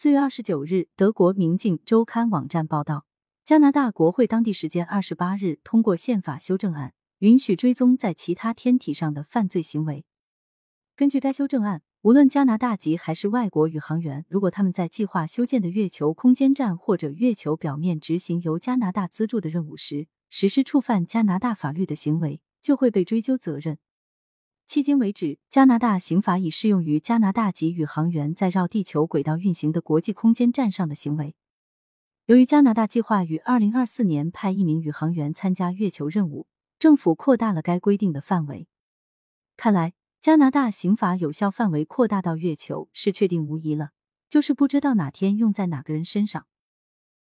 四月二十九日，德国《明镜周刊》网站报道，加拿大国会当地时间二十八日通过宪法修正案，允许追踪在其他天体上的犯罪行为。根据该修正案，无论加拿大籍还是外国宇航员，如果他们在计划修建的月球空间站或者月球表面执行由加拿大资助的任务时，实施触犯加拿大法律的行为，就会被追究责任。迄今为止，加拿大刑法已适用于加拿大籍宇航员在绕地球轨道运行的国际空间站上的行为。由于加拿大计划于二零二四年派一名宇航员参加月球任务，政府扩大了该规定的范围。看来。加拿大刑法有效范围扩大到月球是确定无疑了，就是不知道哪天用在哪个人身上。